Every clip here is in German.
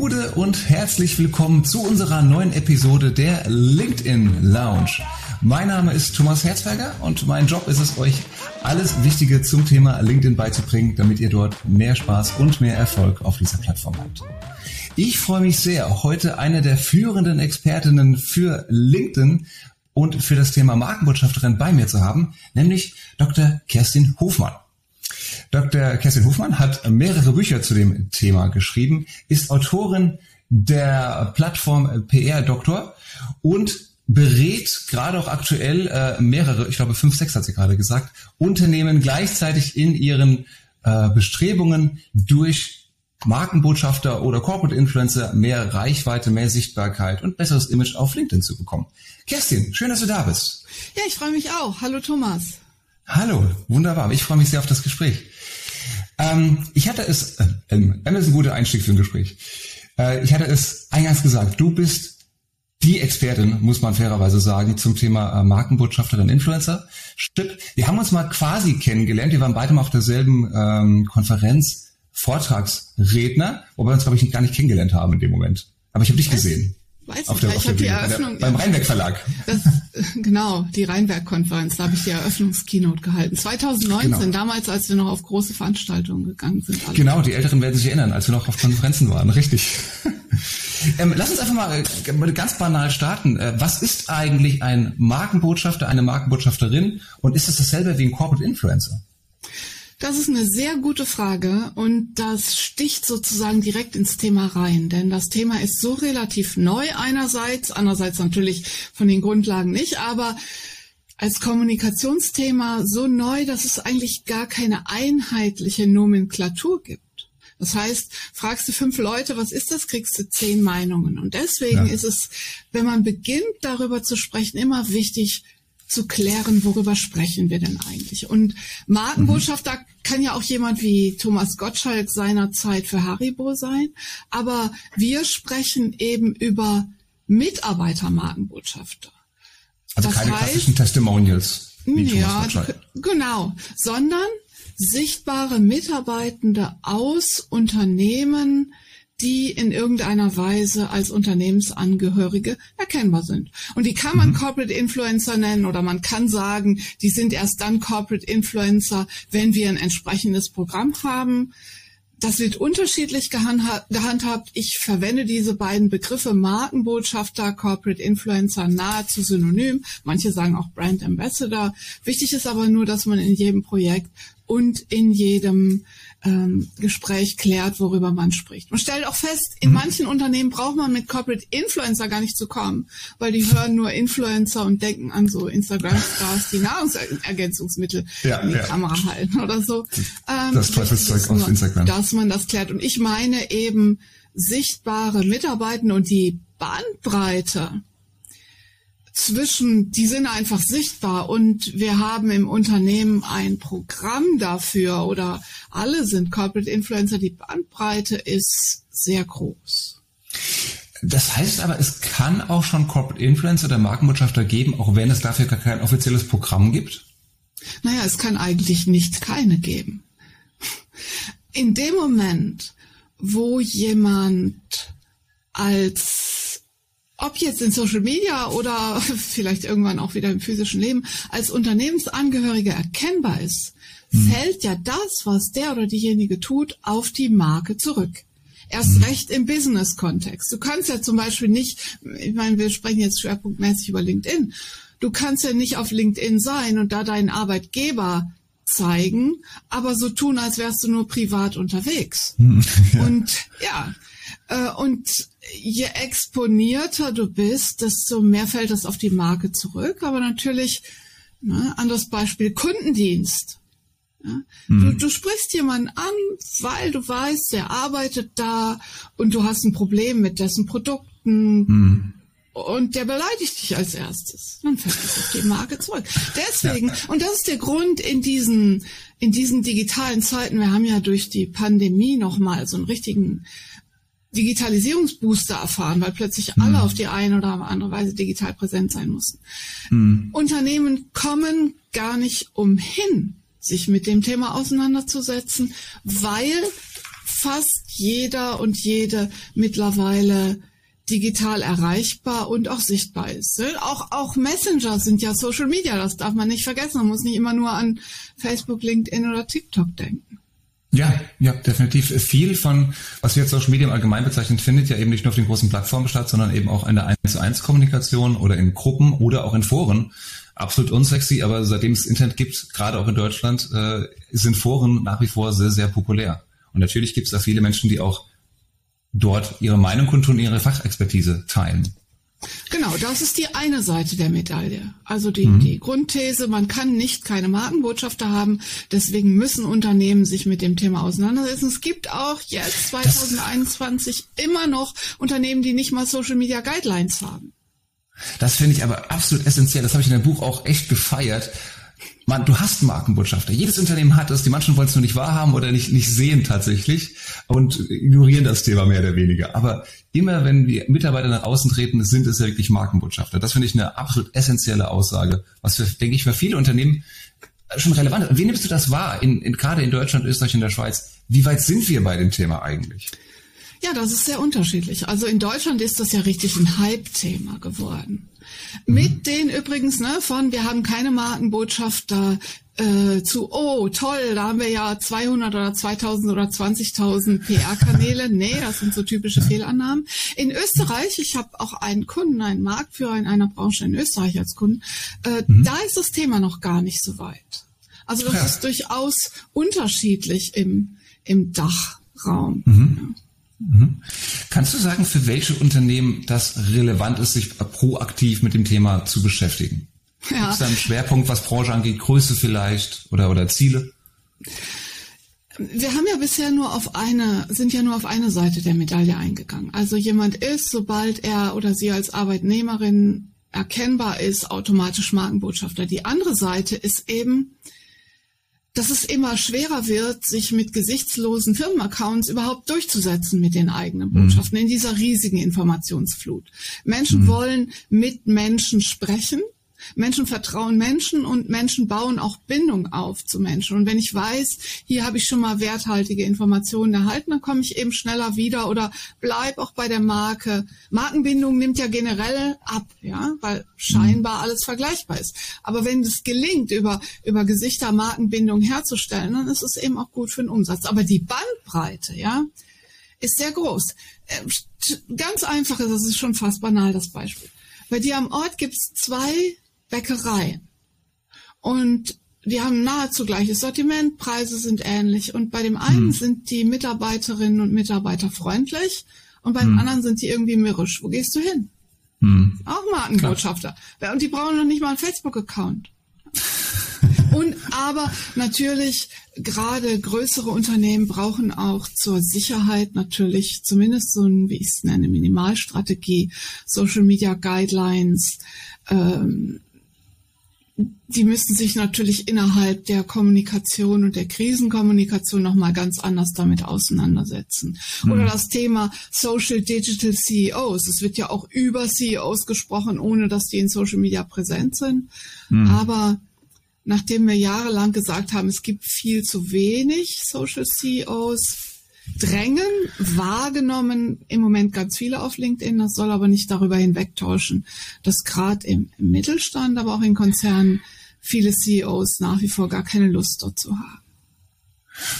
Gude und herzlich willkommen zu unserer neuen Episode der LinkedIn Lounge. Mein Name ist Thomas Herzberger und mein Job ist es, euch alles Wichtige zum Thema LinkedIn beizubringen, damit ihr dort mehr Spaß und mehr Erfolg auf dieser Plattform habt. Ich freue mich sehr, heute eine der führenden Expertinnen für LinkedIn und für das Thema Markenbotschafterin bei mir zu haben, nämlich Dr. Kerstin Hofmann. Dr. Kerstin Hofmann hat mehrere Bücher zu dem Thema geschrieben, ist Autorin der Plattform PR Doktor und berät gerade auch aktuell äh, mehrere, ich glaube fünf, sechs hat sie gerade gesagt, Unternehmen gleichzeitig in ihren äh, Bestrebungen durch Markenbotschafter oder Corporate Influencer mehr Reichweite, mehr Sichtbarkeit und besseres Image auf LinkedIn zu bekommen. Kerstin, schön, dass du da bist. Ja, ich freue mich auch. Hallo Thomas. Hallo, wunderbar. Ich freue mich sehr auf das Gespräch. Ähm, ich hatte es, äh, ähm, ist ein guter Einstieg für ein Gespräch. Äh, ich hatte es eingangs gesagt, du bist die Expertin, muss man fairerweise sagen, zum Thema äh, Markenbotschafterin Influencer. Stimmt. Wir haben uns mal quasi kennengelernt. Wir waren beide mal auf derselben ähm, Konferenz Vortragsredner, wobei wir uns, glaube ich, gar nicht kennengelernt haben in dem Moment. Aber ich habe dich gesehen. Weiß auf nicht, ich habe die Eröffnung. Der, beim Rheinberg Verlag. Das, genau, die Rheinberg-Konferenz, da habe ich die Eröffnungskeynote gehalten. 2019, genau. damals, als wir noch auf große Veranstaltungen gegangen sind. Genau, die Älteren werden sich erinnern, als wir noch auf Konferenzen waren, richtig. ähm, lass uns einfach mal äh, ganz banal starten. Äh, was ist eigentlich ein Markenbotschafter, eine Markenbotschafterin und ist es dasselbe wie ein Corporate Influencer? Das ist eine sehr gute Frage und das sticht sozusagen direkt ins Thema rein, denn das Thema ist so relativ neu einerseits, andererseits natürlich von den Grundlagen nicht, aber als Kommunikationsthema so neu, dass es eigentlich gar keine einheitliche Nomenklatur gibt. Das heißt, fragst du fünf Leute, was ist das, kriegst du zehn Meinungen. Und deswegen ja. ist es, wenn man beginnt, darüber zu sprechen, immer wichtig, zu klären, worüber sprechen wir denn eigentlich. Und Markenbotschafter mhm. kann ja auch jemand wie Thomas Gottschalk seinerzeit für Haribo sein, aber wir sprechen eben über Mitarbeitermarkenbotschafter. Also das keine heißt, klassischen Testimonials. ja, genau, sondern sichtbare Mitarbeitende aus Unternehmen, die in irgendeiner Weise als Unternehmensangehörige erkennbar sind. Und die kann man mhm. Corporate Influencer nennen oder man kann sagen, die sind erst dann Corporate Influencer, wenn wir ein entsprechendes Programm haben. Das wird unterschiedlich gehandhabt. Ich verwende diese beiden Begriffe Markenbotschafter, Corporate Influencer nahezu synonym. Manche sagen auch Brand Ambassador. Wichtig ist aber nur, dass man in jedem Projekt und in jedem ähm, Gespräch klärt, worüber man spricht. Man stellt auch fest, in mhm. manchen Unternehmen braucht man mit Corporate Influencer gar nicht zu kommen, weil die hören nur Influencer und denken an so Instagram-Stars, die Nahrungsergänzungsmittel ja, in die ja. Kamera halten oder so. Ähm, das Teufelszeug auf Instagram. Dass man das klärt. Und ich meine eben sichtbare Mitarbeiter und die Bandbreite zwischen, die sind einfach sichtbar und wir haben im Unternehmen ein Programm dafür oder alle sind Corporate Influencer, die Bandbreite ist sehr groß. Das heißt aber, es kann auch schon Corporate Influencer oder Markenbotschafter geben, auch wenn es dafür gar kein offizielles Programm gibt? Naja, es kann eigentlich nicht keine geben. In dem Moment, wo jemand als ob jetzt in Social Media oder vielleicht irgendwann auch wieder im physischen Leben, als Unternehmensangehöriger erkennbar ist, mhm. fällt ja das, was der oder diejenige tut, auf die Marke zurück. Erst mhm. recht im Business-Kontext. Du kannst ja zum Beispiel nicht, ich meine, wir sprechen jetzt schwerpunktmäßig über LinkedIn. Du kannst ja nicht auf LinkedIn sein und da deinen Arbeitgeber zeigen, aber so tun, als wärst du nur privat unterwegs. Ja. Und ja, äh, und je exponierter du bist, desto mehr fällt das auf die Marke zurück. Aber natürlich, ne, anderes Beispiel, Kundendienst. Ja? Mhm. Du, du sprichst jemanden an, weil du weißt, der arbeitet da und du hast ein Problem mit dessen Produkten. Mhm. Und der beleidigt dich als erstes. Dann fällt es auf die Marke zurück. Deswegen, und das ist der Grund in diesen, in diesen digitalen Zeiten, wir haben ja durch die Pandemie nochmal so einen richtigen Digitalisierungsbooster erfahren, weil plötzlich mhm. alle auf die eine oder andere Weise digital präsent sein mussten. Mhm. Unternehmen kommen gar nicht umhin, sich mit dem Thema auseinanderzusetzen, weil fast jeder und jede mittlerweile digital erreichbar und auch sichtbar ist. Ne? Auch, auch Messenger sind ja Social Media, das darf man nicht vergessen. Man muss nicht immer nur an Facebook, LinkedIn oder TikTok denken. Ja, ja, definitiv. Viel von, was wir jetzt Social Media im Allgemeinen bezeichnen, findet ja eben nicht nur auf den großen Plattformen statt, sondern eben auch in der 1 zu 1 Kommunikation oder in Gruppen oder auch in Foren. Absolut unsexy, aber seitdem es Internet gibt, gerade auch in Deutschland, äh, sind Foren nach wie vor sehr, sehr populär. Und natürlich gibt es da viele Menschen, die auch dort ihre Meinung kundtun, ihre Fachexpertise teilen. Genau, das ist die eine Seite der Medaille. Also die, mhm. die Grundthese, man kann nicht keine Markenbotschafter haben, deswegen müssen Unternehmen sich mit dem Thema auseinandersetzen. Es gibt auch jetzt 2021 das, immer noch Unternehmen, die nicht mal Social Media Guidelines haben. Das finde ich aber absolut essentiell. Das habe ich in dem Buch auch echt gefeiert, man, du hast Markenbotschafter. Jedes Unternehmen hat es. Die manchen wollen es nur nicht wahrhaben oder nicht, nicht sehen tatsächlich und ignorieren das Thema mehr oder weniger. Aber immer wenn wir Mitarbeiter nach außen treten, sind es ja wirklich Markenbotschafter. Das finde ich eine absolut essentielle Aussage, was für, denke ich, für viele Unternehmen schon relevant ist. Wie nimmst du das wahr, in, in, gerade in Deutschland, Österreich und der Schweiz? Wie weit sind wir bei dem Thema eigentlich? Ja, das ist sehr unterschiedlich. Also in Deutschland ist das ja richtig ein Hype-Thema geworden. Mit mhm. den übrigens, ne, von wir haben keine Markenbotschafter äh, zu, oh toll, da haben wir ja 200 oder 2000 oder 20.000 PR-Kanäle. nee, das sind so typische Fehlannahmen. In Österreich, ich habe auch einen Kunden, einen Marktführer in einer Branche in Österreich als Kunden, äh, mhm. da ist das Thema noch gar nicht so weit. Also das ja. ist durchaus unterschiedlich im, im Dachraum. Mhm. Ja. Mhm. Kannst du sagen, für welche Unternehmen das relevant ist, sich proaktiv mit dem Thema zu beschäftigen? Ja. Gibt es da einen Schwerpunkt, was Branche angeht, Größe vielleicht oder, oder Ziele? Wir haben ja bisher nur auf eine, sind ja nur auf eine Seite der Medaille eingegangen. Also jemand ist, sobald er oder sie als Arbeitnehmerin erkennbar ist, automatisch Markenbotschafter. Die andere Seite ist eben, dass es immer schwerer wird, sich mit gesichtslosen Firmenaccounts überhaupt durchzusetzen mit den eigenen mhm. Botschaften mhm. in dieser riesigen Informationsflut. Menschen mhm. wollen mit Menschen sprechen Menschen vertrauen Menschen und Menschen bauen auch Bindung auf zu Menschen. Und wenn ich weiß, hier habe ich schon mal werthaltige Informationen erhalten, dann komme ich eben schneller wieder oder bleib auch bei der Marke. Markenbindung nimmt ja generell ab, ja, weil scheinbar alles vergleichbar ist. Aber wenn es gelingt, über, über Gesichter Markenbindung herzustellen, dann ist es eben auch gut für den Umsatz. Aber die Bandbreite, ja, ist sehr groß. Äh, ganz einfach, das ist schon fast banal, das Beispiel. Bei dir am Ort gibt es zwei Bäckerei. Und die haben nahezu gleiches Sortiment, Preise sind ähnlich. Und bei dem einen hm. sind die Mitarbeiterinnen und Mitarbeiter freundlich und beim hm. anderen sind die irgendwie mürrisch. Wo gehst du hin? Hm. Auch Markenbotschafter. Klar. Und die brauchen noch nicht mal einen Facebook-Account. und aber natürlich gerade größere Unternehmen brauchen auch zur Sicherheit natürlich zumindest so ein, wie ich es nenne, Minimalstrategie, Social Media Guidelines, ähm, die müssen sich natürlich innerhalb der Kommunikation und der Krisenkommunikation nochmal ganz anders damit auseinandersetzen. Mhm. Oder das Thema Social Digital CEOs. Es wird ja auch über CEOs gesprochen, ohne dass die in Social Media präsent sind. Mhm. Aber nachdem wir jahrelang gesagt haben, es gibt viel zu wenig Social CEOs, drängen, wahrgenommen im Moment ganz viele auf LinkedIn. Das soll aber nicht darüber hinwegtäuschen, dass gerade im, Mittelstand, aber auch in Konzernen viele CEOs nach wie vor gar keine Lust dazu haben.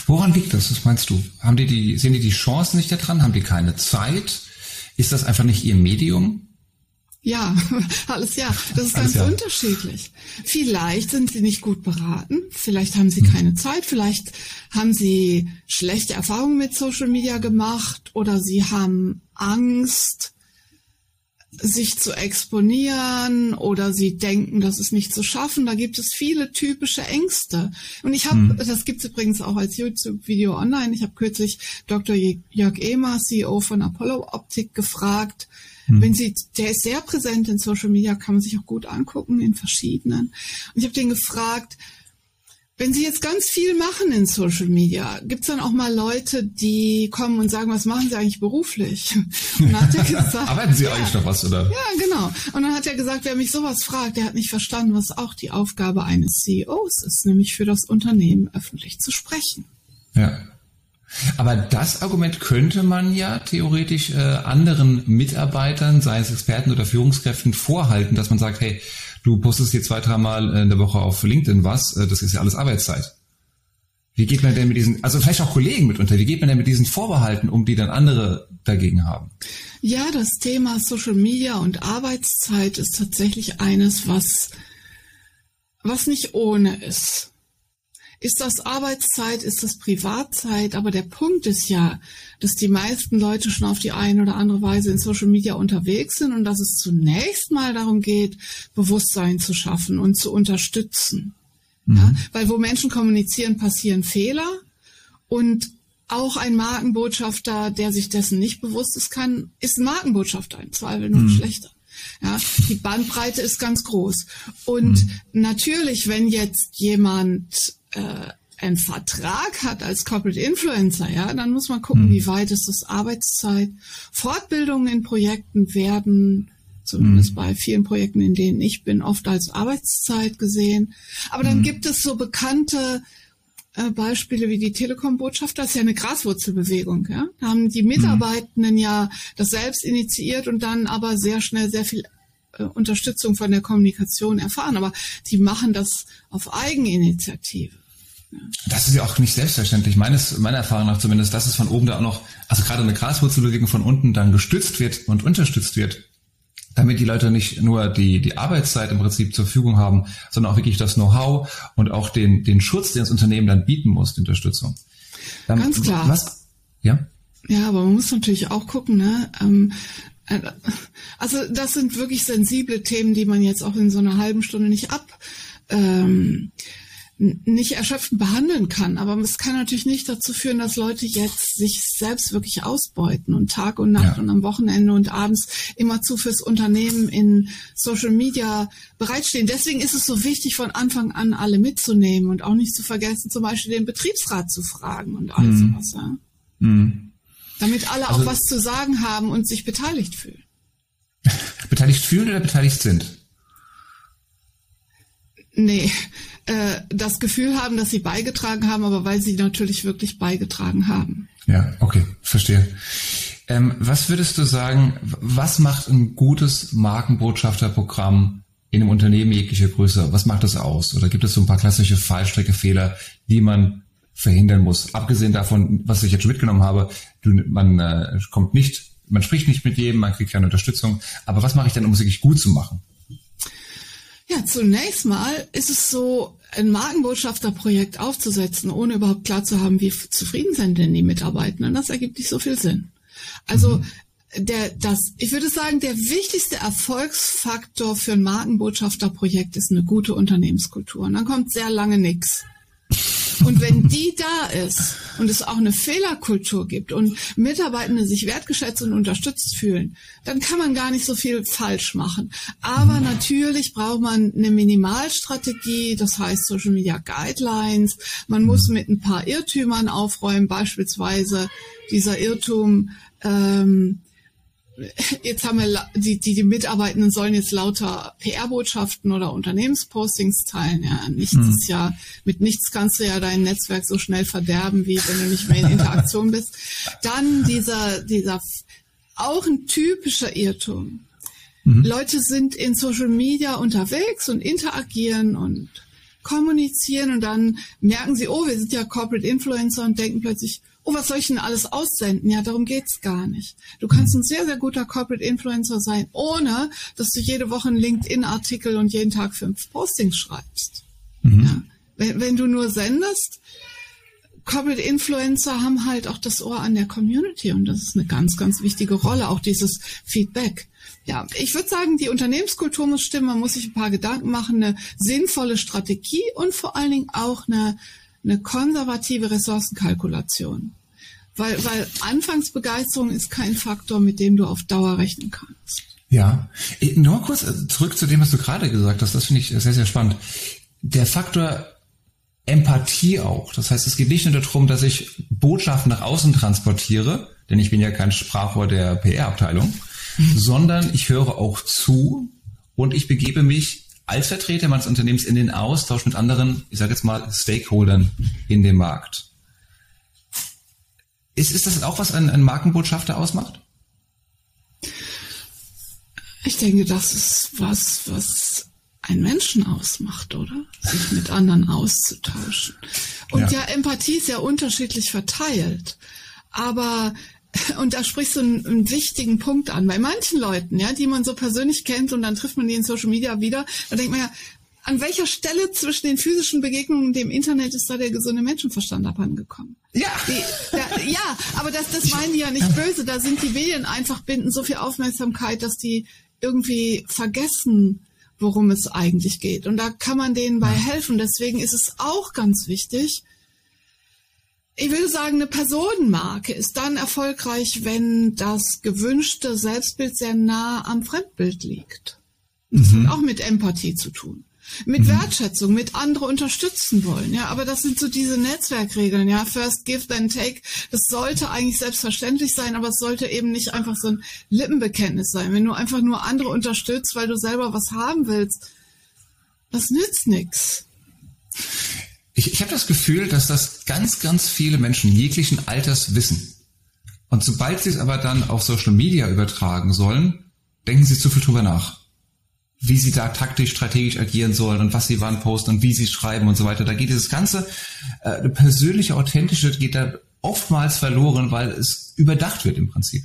Woran liegt das? Was meinst du? Haben die die, sehen die die Chancen nicht daran? Haben die keine Zeit? Ist das einfach nicht ihr Medium? Ja, alles ja. Das ist alles ganz ja. unterschiedlich. Vielleicht sind sie nicht gut beraten, vielleicht haben sie hm. keine Zeit, vielleicht haben sie schlechte Erfahrungen mit Social Media gemacht oder sie haben Angst, sich zu exponieren oder sie denken, das ist nicht zu schaffen. Da gibt es viele typische Ängste. Und ich habe, hm. das gibt es übrigens auch als YouTube-Video online. Ich habe kürzlich Dr. Jörg Ehmer, CEO von Apollo Optik, gefragt, hm. Wenn Sie, der ist sehr präsent in Social Media, kann man sich auch gut angucken in verschiedenen. Und ich habe den gefragt, wenn Sie jetzt ganz viel machen in Social Media, gibt es dann auch mal Leute, die kommen und sagen, was machen Sie eigentlich beruflich? Und dann hat er gesagt, Arbeiten Sie ja, eigentlich noch was, oder? Ja, genau. Und dann hat er gesagt, wer mich sowas fragt, der hat nicht verstanden, was auch die Aufgabe eines CEOs ist, nämlich für das Unternehmen öffentlich zu sprechen. Ja. Aber das Argument könnte man ja theoretisch äh, anderen Mitarbeitern, sei es Experten oder Führungskräften, vorhalten, dass man sagt, hey, du postest hier zwei, dreimal in der Woche auf LinkedIn was, äh, das ist ja alles Arbeitszeit. Wie geht man denn mit diesen, also vielleicht auch Kollegen mitunter, wie geht man denn mit diesen Vorbehalten um, die dann andere dagegen haben? Ja, das Thema Social Media und Arbeitszeit ist tatsächlich eines, was, was nicht ohne ist. Ist das Arbeitszeit, ist das Privatzeit? Aber der Punkt ist ja, dass die meisten Leute schon auf die eine oder andere Weise in Social Media unterwegs sind und dass es zunächst mal darum geht, Bewusstsein zu schaffen und zu unterstützen. Mhm. Ja, weil wo Menschen kommunizieren, passieren Fehler und auch ein Markenbotschafter, der sich dessen nicht bewusst ist, kann, ist ein Markenbotschafter, im Zweifel nur mhm. schlechter. Ja, die Bandbreite ist ganz groß. Und mhm. natürlich, wenn jetzt jemand äh, einen Vertrag hat als Corporate Influencer, ja, dann muss man gucken, mhm. wie weit ist das Arbeitszeit. Fortbildungen in Projekten werden zumindest mhm. bei vielen Projekten, in denen ich bin, oft als Arbeitszeit gesehen. Aber dann mhm. gibt es so bekannte äh, Beispiele wie die Telekom-Botschaft, das ist ja eine Graswurzelbewegung. Ja? Da haben die Mitarbeitenden ja das selbst initiiert und dann aber sehr schnell sehr viel äh, Unterstützung von der Kommunikation erfahren. Aber die machen das auf Eigeninitiative. Das ist ja auch nicht selbstverständlich. Meines, meiner Erfahrung nach zumindest, dass es von oben da auch noch, also gerade eine Graswurzelbewegung von unten dann gestützt wird und unterstützt wird, damit die Leute nicht nur die, die Arbeitszeit im Prinzip zur Verfügung haben, sondern auch wirklich das Know-how und auch den, den Schutz, den das Unternehmen dann bieten muss, die Unterstützung. Dann, Ganz klar. Was, ja? Ja, aber man muss natürlich auch gucken, ne? Ähm, äh, also das sind wirklich sensible Themen, die man jetzt auch in so einer halben Stunde nicht ab ähm, nicht erschöpfend behandeln kann. Aber es kann natürlich nicht dazu führen, dass Leute jetzt sich selbst wirklich ausbeuten und Tag und Nacht ja. und am Wochenende und abends immerzu fürs Unternehmen in Social Media bereitstehen. Deswegen ist es so wichtig, von Anfang an alle mitzunehmen und auch nicht zu vergessen, zum Beispiel den Betriebsrat zu fragen und all mhm. sowas. Ja? Mhm. Damit alle also, auch was zu sagen haben und sich beteiligt fühlen. Beteiligt fühlen oder beteiligt sind? Nee, äh, das Gefühl haben, dass sie beigetragen haben, aber weil sie natürlich wirklich beigetragen haben. Ja, okay, verstehe. Ähm, was würdest du sagen, was macht ein gutes Markenbotschafterprogramm in einem Unternehmen jeglicher Größe? Was macht das aus? Oder gibt es so ein paar klassische Fallstreckefehler, die man verhindern muss? Abgesehen davon, was ich jetzt schon mitgenommen habe, du, man äh, kommt nicht, man spricht nicht mit jedem, man kriegt keine Unterstützung. Aber was mache ich denn, um es wirklich gut zu machen? Ja, zunächst mal ist es so, ein Markenbotschafterprojekt aufzusetzen, ohne überhaupt klar zu haben, wie zufrieden sind denn die Mitarbeitenden. Das ergibt nicht so viel Sinn. Also mhm. der, das, ich würde sagen, der wichtigste Erfolgsfaktor für ein Markenbotschafterprojekt ist eine gute Unternehmenskultur. Und dann kommt sehr lange nichts. Und wenn die da ist und es auch eine Fehlerkultur gibt und Mitarbeitende sich wertgeschätzt und unterstützt fühlen, dann kann man gar nicht so viel falsch machen. Aber natürlich braucht man eine Minimalstrategie, das heißt Social Media Guidelines. Man muss mit ein paar Irrtümern aufräumen, beispielsweise dieser Irrtum, ähm, jetzt haben wir die, die, die Mitarbeitenden sollen jetzt lauter PR-Botschaften oder Unternehmenspostings teilen. Ja, nichts mhm. ist ja, mit nichts kannst du ja dein Netzwerk so schnell verderben, wie wenn du nicht mehr in Interaktion bist. Dann dieser, dieser, auch ein typischer Irrtum. Mhm. Leute sind in Social Media unterwegs und interagieren und kommunizieren und dann merken sie, oh, wir sind ja Corporate Influencer und denken plötzlich, oh, was soll ich denn alles aussenden? Ja, darum geht's gar nicht. Du kannst ein sehr, sehr guter Corporate Influencer sein, ohne dass du jede Woche einen LinkedIn-Artikel und jeden Tag fünf Postings schreibst. Mhm. Ja. Wenn, wenn du nur sendest, Corporate Influencer haben halt auch das Ohr an der Community und das ist eine ganz, ganz wichtige Rolle, auch dieses Feedback. Ja, ich würde sagen, die Unternehmenskultur muss stimmen, man muss sich ein paar Gedanken machen, eine sinnvolle Strategie und vor allen Dingen auch eine eine konservative Ressourcenkalkulation. Weil, weil Anfangsbegeisterung ist kein Faktor, mit dem du auf Dauer rechnen kannst. Ja, nur kurz äh, zurück zu dem, was du gerade gesagt hast. Das finde ich sehr, sehr spannend. Der Faktor Empathie auch. Das heißt, es geht nicht nur darum, dass ich Botschaften nach außen transportiere, denn ich bin ja kein Sprachrohr der PR-Abteilung. sondern ich höre auch zu und ich begebe mich als Vertreter meines Unternehmens in den Austausch mit anderen, ich sage jetzt mal, Stakeholdern in dem Markt. Ist, ist das auch, was ein, ein Markenbotschafter ausmacht? Ich denke, das ist was, was ein Menschen ausmacht, oder? Sich mit anderen auszutauschen. Und ja, ja Empathie ist ja unterschiedlich verteilt. Aber und da sprichst du einen, einen, wichtigen Punkt an. Bei manchen Leuten, ja, die man so persönlich kennt und dann trifft man die in Social Media wieder, da denkt man ja, an welcher Stelle zwischen den physischen Begegnungen und dem Internet ist da der gesunde Menschenverstand abhandengekommen? Ja. Die, da, ja, aber das, das meinen die ja nicht böse. Da sind die Medien einfach binden so viel Aufmerksamkeit, dass die irgendwie vergessen, worum es eigentlich geht. Und da kann man denen bei helfen. Deswegen ist es auch ganz wichtig, ich würde sagen, eine Personenmarke ist dann erfolgreich, wenn das gewünschte Selbstbild sehr nah am Fremdbild liegt. Das mhm. hat auch mit Empathie zu tun. Mit mhm. Wertschätzung, mit andere unterstützen wollen, ja. Aber das sind so diese Netzwerkregeln, ja. First give, then take. Das sollte eigentlich selbstverständlich sein, aber es sollte eben nicht einfach so ein Lippenbekenntnis sein. Wenn du einfach nur andere unterstützt, weil du selber was haben willst, das nützt nichts. Ich, ich habe das Gefühl, dass das ganz, ganz viele Menschen jeglichen Alters wissen. Und sobald sie es aber dann auf Social Media übertragen sollen, denken sie zu viel drüber nach wie sie da taktisch, strategisch agieren sollen und was sie wann posten und wie sie schreiben und so weiter. Da geht dieses ganze äh, persönliche, authentische geht da oftmals verloren, weil es überdacht wird im Prinzip.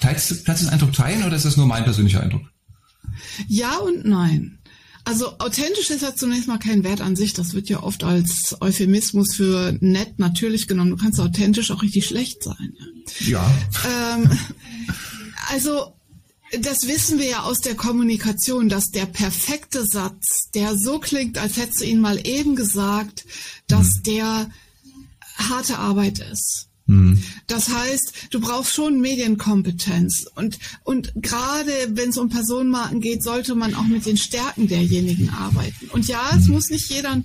Teilst du, kannst du den Eindruck teilen oder ist das nur mein persönlicher Eindruck? Ja und nein. Also authentisch ist ja zunächst mal kein Wert an sich. Das wird ja oft als Euphemismus für nett natürlich genommen. Du kannst authentisch auch richtig schlecht sein. Ja. Ähm, also das wissen wir ja aus der Kommunikation, dass der perfekte Satz, der so klingt, als hättest du ihn mal eben gesagt, dass mhm. der harte Arbeit ist. Mhm. Das heißt, du brauchst schon Medienkompetenz. Und, und gerade wenn es um Personenmarken geht, sollte man auch mit den Stärken derjenigen arbeiten. Und ja, es mhm. muss nicht jeder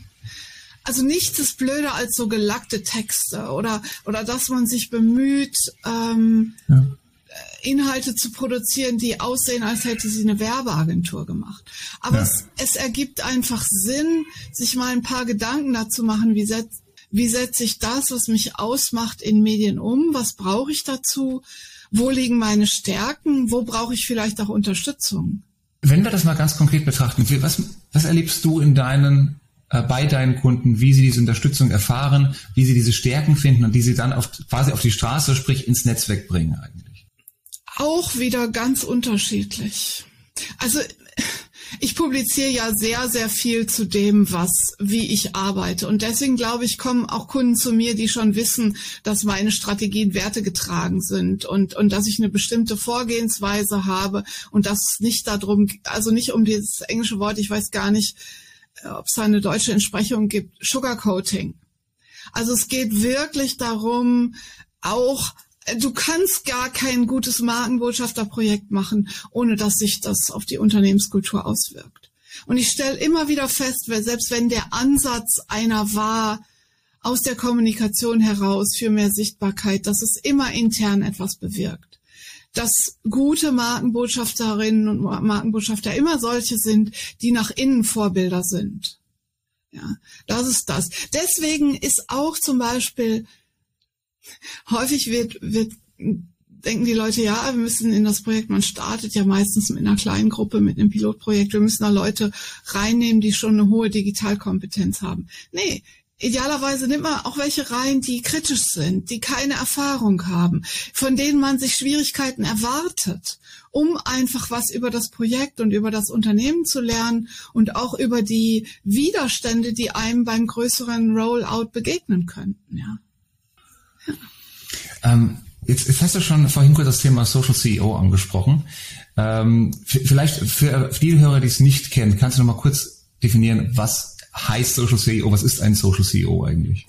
also nichts ist blöder als so gelackte Texte oder oder dass man sich bemüht, ähm, ja. Inhalte zu produzieren, die aussehen, als hätte sie eine Werbeagentur gemacht. Aber ja. es, es ergibt einfach Sinn, sich mal ein paar Gedanken dazu machen, wie setzt wie setze ich das, was mich ausmacht, in Medien um? Was brauche ich dazu? Wo liegen meine Stärken? Wo brauche ich vielleicht auch Unterstützung? Wenn wir das mal ganz konkret betrachten, was, was erlebst du in deinen, äh, bei deinen Kunden, wie sie diese Unterstützung erfahren, wie sie diese Stärken finden und die sie dann auf, quasi auf die Straße, sprich ins Netzwerk bringen eigentlich? auch wieder ganz unterschiedlich. Also ich publiziere ja sehr, sehr viel zu dem, was, wie ich arbeite. Und deswegen glaube ich, kommen auch Kunden zu mir, die schon wissen, dass meine Strategien Werte getragen sind und, und dass ich eine bestimmte Vorgehensweise habe und das nicht darum, also nicht um dieses englische Wort, ich weiß gar nicht, äh, ob es eine deutsche Entsprechung gibt, Sugarcoating. Also es geht wirklich darum, auch du kannst gar kein gutes Markenbotschafterprojekt machen, ohne dass sich das auf die Unternehmenskultur auswirkt. Und ich stelle immer wieder fest, selbst wenn der Ansatz einer war, aus der Kommunikation heraus für mehr Sichtbarkeit, dass es immer intern etwas bewirkt. Dass gute Markenbotschafterinnen und Markenbotschafter immer solche sind, die nach innen Vorbilder sind. Ja, das ist das. Deswegen ist auch zum Beispiel häufig wird, wird, denken die Leute, ja, wir müssen in das Projekt, man startet ja meistens mit einer kleinen Gruppe, mit einem Pilotprojekt, wir müssen da Leute reinnehmen, die schon eine hohe Digitalkompetenz haben. Nee, Idealerweise nimmt man auch welche rein, die kritisch sind, die keine Erfahrung haben, von denen man sich Schwierigkeiten erwartet, um einfach was über das Projekt und über das Unternehmen zu lernen und auch über die Widerstände, die einem beim größeren Rollout begegnen könnten. Ja. Ähm, jetzt, jetzt hast du schon vorhin kurz das Thema Social CEO angesprochen. Ähm, vielleicht für, für die Hörer, die es nicht kennen, kannst du noch mal kurz definieren, was heißt Social CEO? Was ist ein Social CEO eigentlich?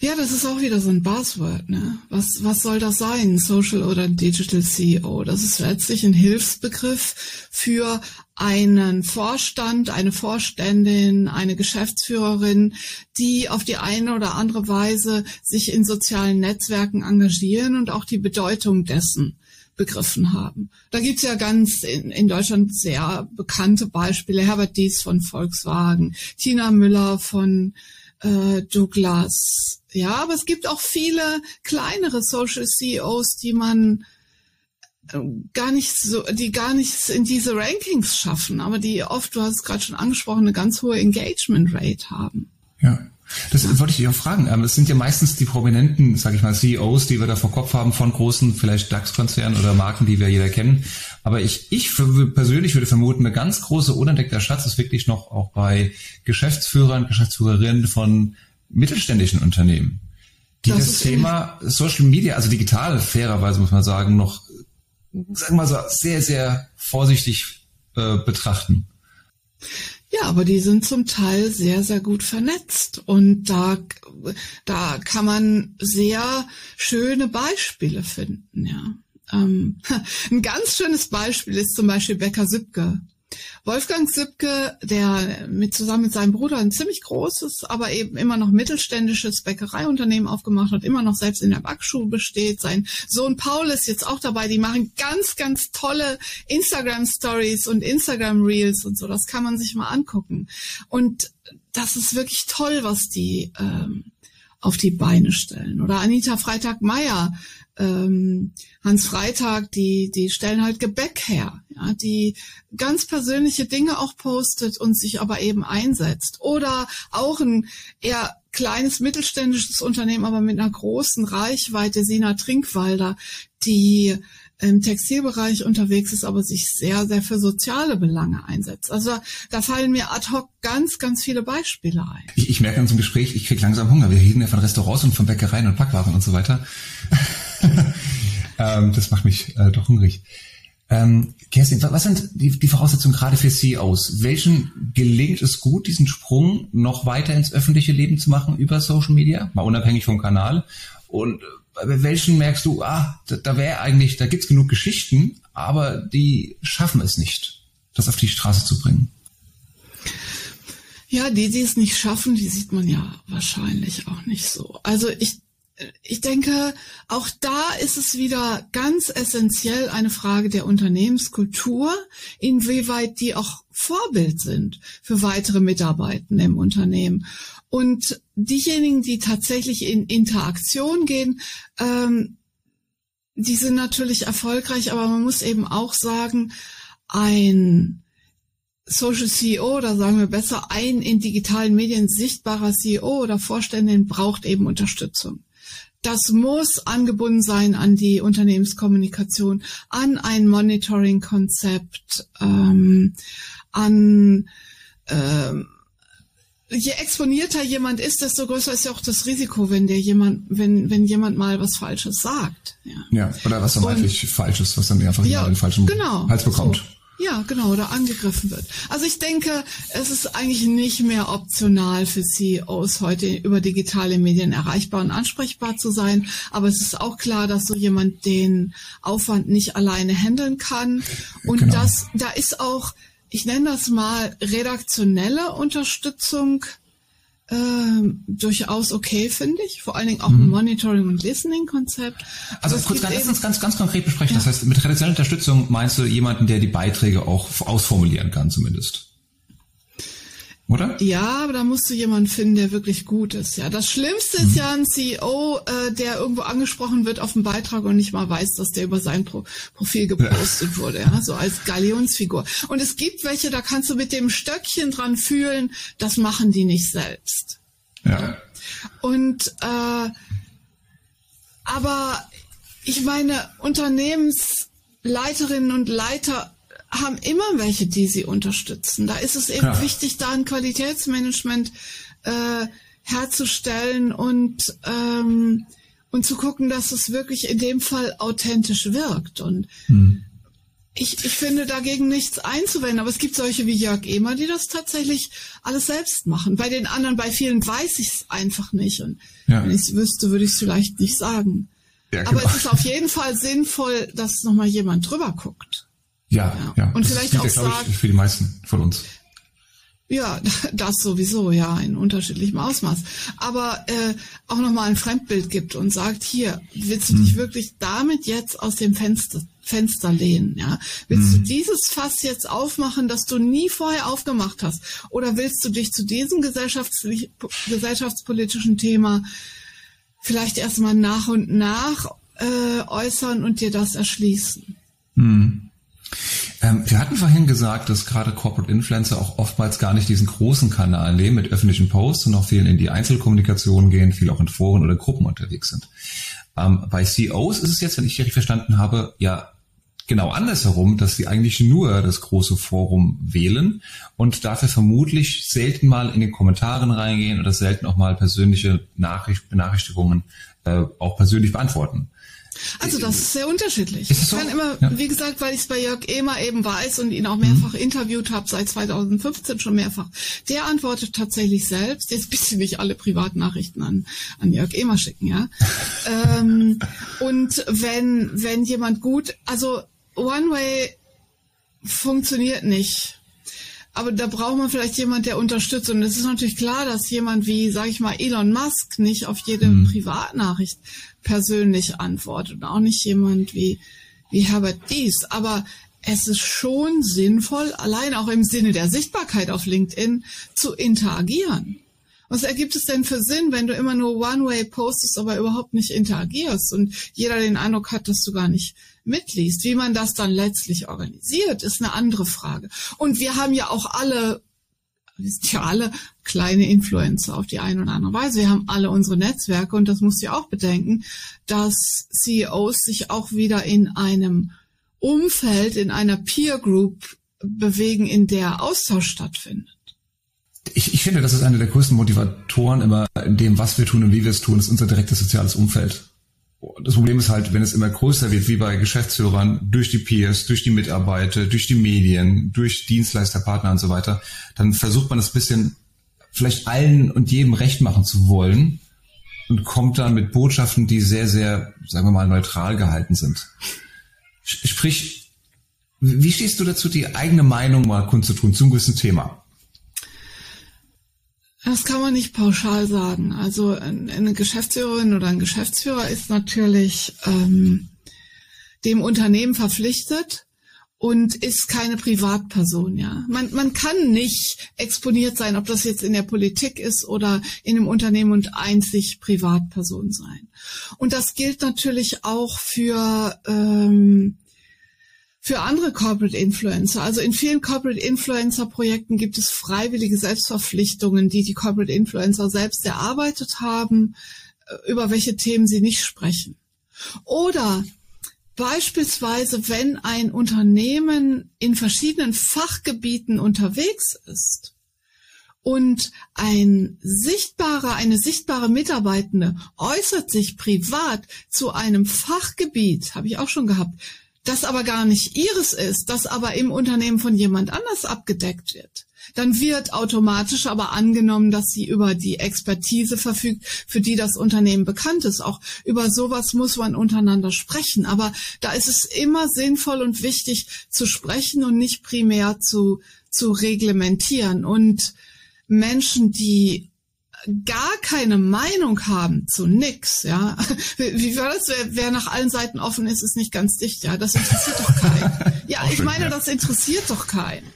Ja, das ist auch wieder so ein Buzzword. Ne? Was, was soll das sein, Social oder Digital CEO? Das ist letztlich ein Hilfsbegriff für einen Vorstand, eine Vorständin, eine Geschäftsführerin, die auf die eine oder andere Weise sich in sozialen Netzwerken engagieren und auch die Bedeutung dessen begriffen haben. Da gibt's ja ganz in, in, Deutschland sehr bekannte Beispiele. Herbert Dies von Volkswagen, Tina Müller von äh, Douglas, Ja, aber es gibt auch viele kleinere Social CEOs, die man äh, gar nicht so, die gar nichts in diese Rankings schaffen, aber die oft, du hast es gerade schon angesprochen, eine ganz hohe Engagement Rate haben. Ja. Das wollte ich dich auch fragen. Ähm, es sind ja meistens die prominenten, sage ich mal, CEOs, die wir da vor Kopf haben von großen, vielleicht DAX-Konzernen oder Marken, die wir jeder kennen. Aber ich, ich persönlich würde vermuten, eine ganz große unentdeckter Schatz ist wirklich noch auch bei Geschäftsführern, Geschäftsführerinnen von mittelständischen Unternehmen, die das, das Thema Social Media, also digital, fairerweise muss man sagen, noch, sagen wir mal so, sehr, sehr vorsichtig äh, betrachten. Ja, aber die sind zum Teil sehr, sehr gut vernetzt und da, da kann man sehr schöne Beispiele finden, ja. Ähm, ein ganz schönes Beispiel ist zum Beispiel Becker Sübke. Wolfgang Sübke, der mit zusammen mit seinem Bruder ein ziemlich großes, aber eben immer noch mittelständisches Bäckereiunternehmen aufgemacht hat, immer noch selbst in der Backschule steht. Sein Sohn Paul ist jetzt auch dabei. Die machen ganz, ganz tolle Instagram Stories und Instagram Reels und so. Das kann man sich mal angucken. Und das ist wirklich toll, was die ähm, auf die Beine stellen. Oder Anita Freitag-Meyer, ähm, Hans Freitag, die, die stellen halt Gebäck her, ja, die ganz persönliche Dinge auch postet und sich aber eben einsetzt. Oder auch ein eher kleines mittelständisches Unternehmen, aber mit einer großen Reichweite, Sina Trinkwalder, die im Textilbereich unterwegs ist, aber sich sehr, sehr für soziale Belange einsetzt. Also da fallen mir ad hoc ganz, ganz viele Beispiele ein. Ich, ich merke in unserem Gespräch, ich kriege langsam Hunger. Wir reden ja von Restaurants und von Bäckereien und Packwaren und so weiter. ähm, das macht mich äh, doch hungrig. Ähm, Kerstin, was sind die, die Voraussetzungen gerade für CEOs? Welchen gelingt es gut, diesen Sprung noch weiter ins öffentliche Leben zu machen über Social Media, mal unabhängig vom Kanal? Und äh, bei welchen merkst du, ah, da, da wäre eigentlich, da gibt's genug Geschichten, aber die schaffen es nicht, das auf die Straße zu bringen? Ja, die, die es nicht schaffen, die sieht man ja wahrscheinlich auch nicht so. Also ich ich denke, auch da ist es wieder ganz essentiell eine Frage der Unternehmenskultur, inwieweit die auch Vorbild sind für weitere Mitarbeitende im Unternehmen. Und diejenigen, die tatsächlich in Interaktion gehen, ähm, die sind natürlich erfolgreich, aber man muss eben auch sagen, ein Social CEO oder sagen wir besser, ein in digitalen Medien sichtbarer CEO oder Vorständin braucht eben Unterstützung. Das muss angebunden sein an die Unternehmenskommunikation, an ein Monitoring-Konzept, ähm, an ähm, je exponierter jemand ist, desto größer ist ja auch das Risiko, wenn der jemand, wenn, wenn jemand mal was Falsches sagt. Ja, ja oder was dann eigentlich falsch ist, was dann einfach ja, den falschen genau, Hals bekommt. So. Ja, genau, oder angegriffen wird. Also ich denke, es ist eigentlich nicht mehr optional für CEOs heute über digitale Medien erreichbar und ansprechbar zu sein. Aber es ist auch klar, dass so jemand den Aufwand nicht alleine handeln kann. Und genau. das, da ist auch, ich nenne das mal redaktionelle Unterstützung äh, durchaus okay, finde ich. Vor allen Dingen auch mhm. ein Monitoring- und Listening-Konzept. Also kurz, ganz, lass uns ganz, ganz konkret besprechen. Ja. Das heißt, mit traditioneller Unterstützung meinst du jemanden, der die Beiträge auch ausformulieren kann zumindest? Oder? Ja, aber da musst du jemanden finden, der wirklich gut ist. Ja, das Schlimmste ist mhm. ja ein CEO, äh, der irgendwo angesprochen wird auf dem Beitrag und nicht mal weiß, dass der über sein Pro Profil gepostet ja. wurde, ja, so als Galionsfigur. Und es gibt welche, da kannst du mit dem Stöckchen dran fühlen, das machen die nicht selbst. Ja. Und äh, aber ich meine, Unternehmensleiterinnen und Leiter haben immer welche, die sie unterstützen. Da ist es eben ja. wichtig, da ein Qualitätsmanagement äh, herzustellen und ähm, und zu gucken, dass es wirklich in dem Fall authentisch wirkt. Und hm. ich, ich finde dagegen nichts einzuwenden, aber es gibt solche wie Jörg Emer, die das tatsächlich alles selbst machen. Bei den anderen, bei vielen weiß ich es einfach nicht. Und ja. wenn ich es wüsste, würde ich es vielleicht nicht sagen. Ja, genau. Aber es ist auf jeden Fall sinnvoll, dass nochmal jemand drüber guckt. Ja, ja. ja. Und das vielleicht auch sagen, für die meisten von uns. Ja, das sowieso, ja, in unterschiedlichem Ausmaß. Aber äh, auch nochmal ein Fremdbild gibt und sagt, hier, willst du hm. dich wirklich damit jetzt aus dem Fenster, Fenster lehnen? Ja? Willst hm. du dieses Fass jetzt aufmachen, das du nie vorher aufgemacht hast? Oder willst du dich zu diesem gesellschafts gesellschaftspolitischen Thema vielleicht erstmal nach und nach äh, äußern und dir das erschließen. Hm. Ähm, wir hatten vorhin gesagt, dass gerade Corporate Influencer auch oftmals gar nicht diesen großen Kanal nehmen mit öffentlichen Posts und auch viel in die Einzelkommunikation gehen, viel auch in Foren oder Gruppen unterwegs sind. Ähm, bei CEOs ist es jetzt, wenn ich richtig verstanden habe, ja genau andersherum, dass sie eigentlich nur das große Forum wählen und dafür vermutlich selten mal in den Kommentaren reingehen oder selten auch mal persönliche Nachricht, Benachrichtigungen äh, auch persönlich beantworten. Also das ist sehr unterschiedlich. Ist ich kann so? immer, ja. wie gesagt, weil ich es bei Jörg Emer eben weiß und ihn auch mehrfach mhm. interviewt habe, seit 2015 schon mehrfach, der antwortet tatsächlich selbst. Jetzt bitte nicht alle Privatnachrichten an, an Jörg Emer schicken, ja. ähm, und wenn, wenn jemand gut, also One-Way funktioniert nicht. Aber da braucht man vielleicht jemand, der unterstützt. Und es ist natürlich klar, dass jemand wie, sage ich mal, Elon Musk nicht auf jede mhm. Privatnachricht persönlich antwortet. Und auch nicht jemand wie, wie Herbert Dies. Aber es ist schon sinnvoll, allein auch im Sinne der Sichtbarkeit auf LinkedIn, zu interagieren. Was ergibt es denn für Sinn, wenn du immer nur One-Way postest, aber überhaupt nicht interagierst und jeder den Eindruck hat, dass du gar nicht mitliest? Wie man das dann letztlich organisiert, ist eine andere Frage. Und wir haben ja auch alle, wir sind ja alle kleine Influencer auf die eine oder andere Weise. Wir haben alle unsere Netzwerke und das musst du ja auch bedenken, dass CEOs sich auch wieder in einem Umfeld, in einer Peer Group bewegen, in der Austausch stattfindet ich, ich finde, das ist eine der größten Motivatoren immer in dem, was wir tun und wie wir es tun, ist unser direktes soziales Umfeld. Das Problem ist halt, wenn es immer größer wird, wie bei Geschäftsführern, durch die Peers, durch die Mitarbeiter, durch die Medien, durch Dienstleister, Partner und so weiter, dann versucht man das bisschen vielleicht allen und jedem recht machen zu wollen und kommt dann mit Botschaften, die sehr, sehr, sagen wir mal, neutral gehalten sind. Sprich, wie stehst du dazu, die eigene Meinung mal kundzutun zum gewissen Thema? Das kann man nicht pauschal sagen. Also eine Geschäftsführerin oder ein Geschäftsführer ist natürlich ähm, dem Unternehmen verpflichtet und ist keine Privatperson, ja. Man, man kann nicht exponiert sein, ob das jetzt in der Politik ist oder in einem Unternehmen und einzig Privatperson sein. Und das gilt natürlich auch für ähm, für andere Corporate Influencer. Also in vielen Corporate Influencer Projekten gibt es freiwillige Selbstverpflichtungen, die die Corporate Influencer selbst erarbeitet haben, äh, über welche Themen sie nicht sprechen. Oder beispielsweise, wenn ein Unternehmen in verschiedenen Fachgebieten unterwegs ist, und ein sichtbarer, eine sichtbare Mitarbeitende äußert sich privat zu einem Fachgebiet, habe ich auch schon gehabt, das aber gar nicht ihres ist, das aber im Unternehmen von jemand anders abgedeckt wird, dann wird automatisch aber angenommen, dass sie über die Expertise verfügt, für die das Unternehmen bekannt ist. Auch über sowas muss man untereinander sprechen. Aber da ist es immer sinnvoll und wichtig zu sprechen und nicht primär zu, zu reglementieren. Und Menschen, die gar keine Meinung haben zu nix, ja. Wie war das? Wer, wer nach allen Seiten offen ist, ist nicht ganz dicht, ja. Das interessiert doch keinen. Ja, ich meine, das interessiert doch keinen.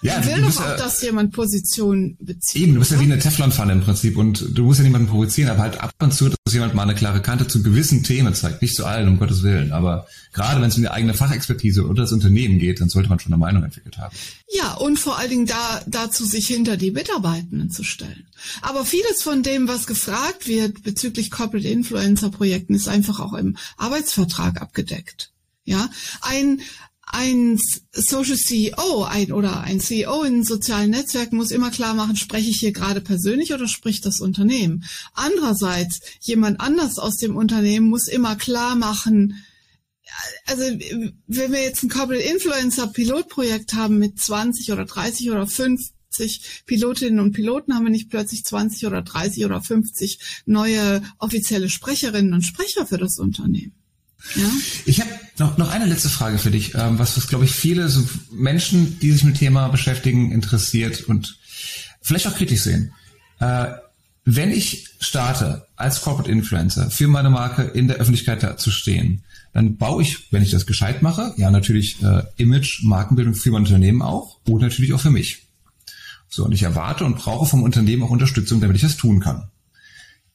Ja, ich will doch auch, dass jemand Position bezieht. Eben, du bist ja wie eine Teflonpfanne im Prinzip und du musst ja niemanden provozieren, aber halt ab und zu, dass jemand mal eine klare Kante zu gewissen Themen zeigt. Nicht zu allen, um Gottes Willen. Aber gerade wenn es um die eigene Fachexpertise oder das Unternehmen geht, dann sollte man schon eine Meinung entwickelt haben. Ja, und vor allen Dingen da, dazu sich hinter die Mitarbeitenden zu stellen. Aber vieles von dem, was gefragt wird bezüglich Corporate Influencer Projekten, ist einfach auch im Arbeitsvertrag abgedeckt. Ja, ein, ein Social CEO ein, oder ein CEO in sozialen Netzwerken muss immer klar machen, spreche ich hier gerade persönlich oder spricht das Unternehmen. Andererseits, jemand anders aus dem Unternehmen muss immer klar machen, also wenn wir jetzt ein Corporate Influencer Pilotprojekt haben mit 20 oder 30 oder 50 Pilotinnen und Piloten, haben wir nicht plötzlich 20 oder 30 oder 50 neue offizielle Sprecherinnen und Sprecher für das Unternehmen. Ja? Ich habe noch, noch eine letzte Frage für dich, ähm, was, was glaube ich viele so Menschen, die sich mit dem Thema beschäftigen, interessiert und vielleicht auch kritisch sehen. Äh, wenn ich starte als Corporate Influencer für meine Marke in der Öffentlichkeit zu stehen, dann baue ich, wenn ich das gescheit mache, ja natürlich äh, Image, Markenbildung für mein Unternehmen auch und natürlich auch für mich. So, und ich erwarte und brauche vom Unternehmen auch Unterstützung, damit ich das tun kann.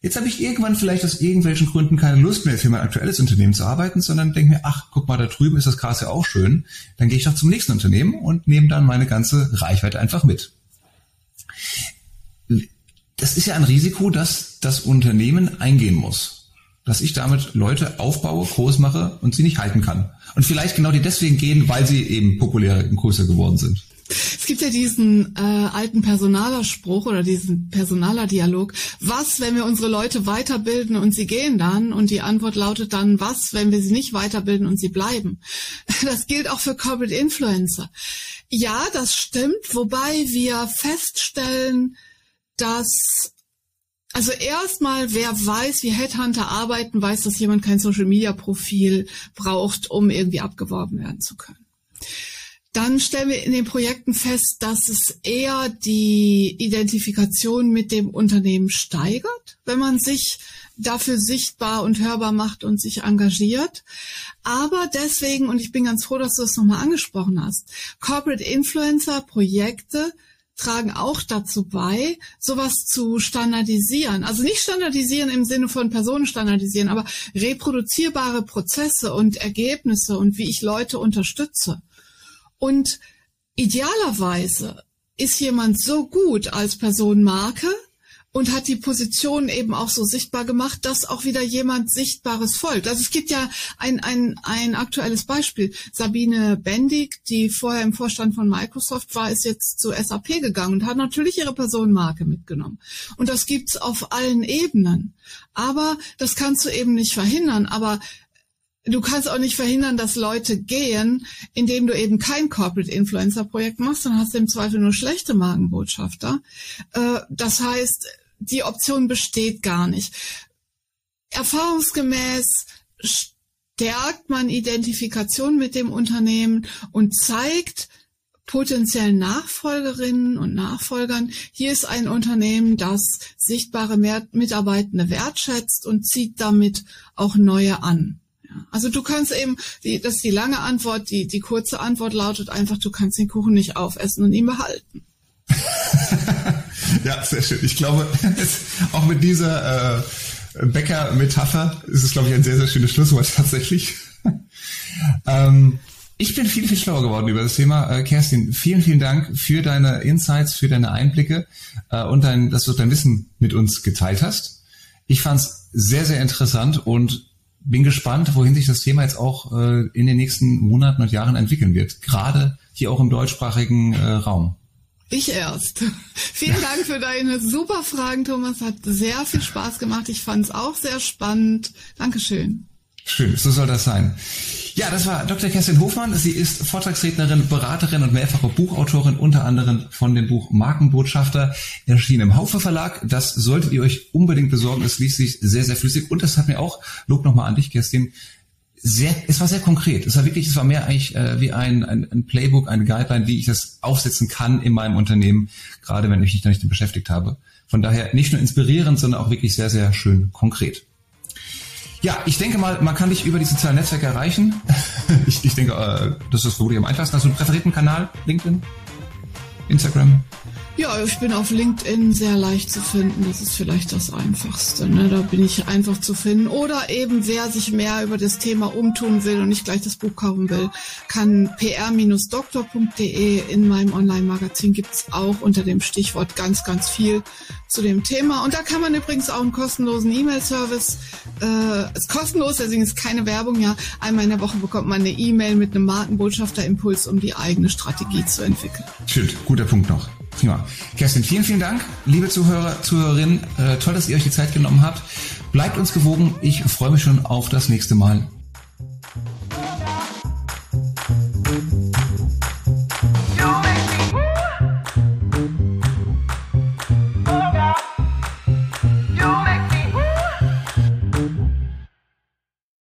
Jetzt habe ich irgendwann vielleicht aus irgendwelchen Gründen keine Lust mehr für mein aktuelles Unternehmen zu arbeiten, sondern denke mir, ach, guck mal, da drüben ist das Gras ja auch schön. Dann gehe ich doch zum nächsten Unternehmen und nehme dann meine ganze Reichweite einfach mit. Das ist ja ein Risiko, dass das Unternehmen eingehen muss. Dass ich damit Leute aufbaue, groß mache und sie nicht halten kann. Und vielleicht genau die deswegen gehen, weil sie eben populärer und größer geworden sind. Es gibt ja diesen äh, alten Personalerspruch oder diesen Personalerdialog. Was, wenn wir unsere Leute weiterbilden und sie gehen dann? Und die Antwort lautet dann, was, wenn wir sie nicht weiterbilden und sie bleiben? Das gilt auch für Corporate Influencer. Ja, das stimmt, wobei wir feststellen, dass also erstmal, wer weiß, wie Headhunter arbeiten, weiß, dass jemand kein Social Media Profil braucht, um irgendwie abgeworben werden zu können dann stellen wir in den Projekten fest, dass es eher die Identifikation mit dem Unternehmen steigert, wenn man sich dafür sichtbar und hörbar macht und sich engagiert. Aber deswegen, und ich bin ganz froh, dass du das nochmal angesprochen hast, Corporate Influencer Projekte tragen auch dazu bei, sowas zu standardisieren. Also nicht standardisieren im Sinne von Personen standardisieren, aber reproduzierbare Prozesse und Ergebnisse und wie ich Leute unterstütze. Und idealerweise ist jemand so gut als Personenmarke und hat die Position eben auch so sichtbar gemacht, dass auch wieder jemand Sichtbares folgt. Also es gibt ja ein, ein, ein aktuelles Beispiel. Sabine Bendig, die vorher im Vorstand von Microsoft war, ist jetzt zu SAP gegangen und hat natürlich ihre Personenmarke mitgenommen. Und das gibt's auf allen Ebenen. Aber das kannst du eben nicht verhindern. Aber du kannst auch nicht verhindern, dass Leute gehen, indem du eben kein Corporate Influencer Projekt machst, dann hast du im Zweifel nur schlechte Magenbotschafter. Äh, das heißt, die Option besteht gar nicht. Erfahrungsgemäß stärkt man Identifikation mit dem Unternehmen und zeigt potenziellen Nachfolgerinnen und Nachfolgern, hier ist ein Unternehmen, das sichtbare Mitarbeitende wertschätzt und zieht damit auch neue an. Also du kannst eben, die, das ist die lange Antwort, die, die kurze Antwort lautet einfach, du kannst den Kuchen nicht aufessen und ihn behalten. ja, sehr schön. Ich glaube, auch mit dieser äh, Bäcker-Metapher ist es, glaube ich, ein sehr, sehr schönes Schlusswort tatsächlich. ähm, ich bin viel, viel schlauer geworden über das Thema. Äh, Kerstin, vielen, vielen Dank für deine Insights, für deine Einblicke äh, und dein, dass du dein Wissen mit uns geteilt hast. Ich fand es sehr, sehr interessant und bin gespannt, wohin sich das Thema jetzt auch äh, in den nächsten Monaten und Jahren entwickeln wird. Gerade hier auch im deutschsprachigen äh, Raum. Ich erst. Vielen Dank für deine super Fragen, Thomas. Hat sehr viel Spaß gemacht. Ich fand es auch sehr spannend. Dankeschön. Schön, so soll das sein. Ja, das war Dr. Kerstin Hofmann. Sie ist Vortragsrednerin, Beraterin und mehrfache Buchautorin, unter anderem von dem Buch Markenbotschafter, erschienen im Haufe Verlag. Das solltet ihr euch unbedingt besorgen. Es liest sich sehr, sehr flüssig. Und das hat mir auch, Lob nochmal an dich, Kerstin, sehr, es war sehr konkret. Es war wirklich, es war mehr eigentlich äh, wie ein, ein, ein Playbook, eine Guideline, wie ich das aufsetzen kann in meinem Unternehmen, gerade wenn ich mich da nicht beschäftigt habe. Von daher nicht nur inspirierend, sondern auch wirklich sehr, sehr schön konkret. Ja, ich denke mal, man kann dich über die sozialen Netzwerke erreichen. ich, ich denke, äh, das ist wirklich am einfachsten. Hast du einen präferierten Kanal? LinkedIn? Instagram? Ja, ich bin auf LinkedIn sehr leicht zu finden. Das ist vielleicht das Einfachste. Ne? Da bin ich einfach zu finden. Oder eben, wer sich mehr über das Thema umtun will und nicht gleich das Buch kaufen will, kann pr-doktor.de in meinem Online-Magazin gibt's auch unter dem Stichwort ganz, ganz viel zu dem Thema. Und da kann man übrigens auch einen kostenlosen E-Mail-Service, äh, ist kostenlos, deswegen ist keine Werbung, ja. Einmal in der Woche bekommt man eine E-Mail mit einem Markenbotschafter-Impuls, um die eigene Strategie zu entwickeln. Schön, guter Punkt noch. Prima. Kerstin, vielen, vielen Dank, liebe Zuhörer, Zuhörerinnen. Äh, toll, dass ihr euch die Zeit genommen habt. Bleibt uns gewogen. Ich freue mich schon auf das nächste Mal.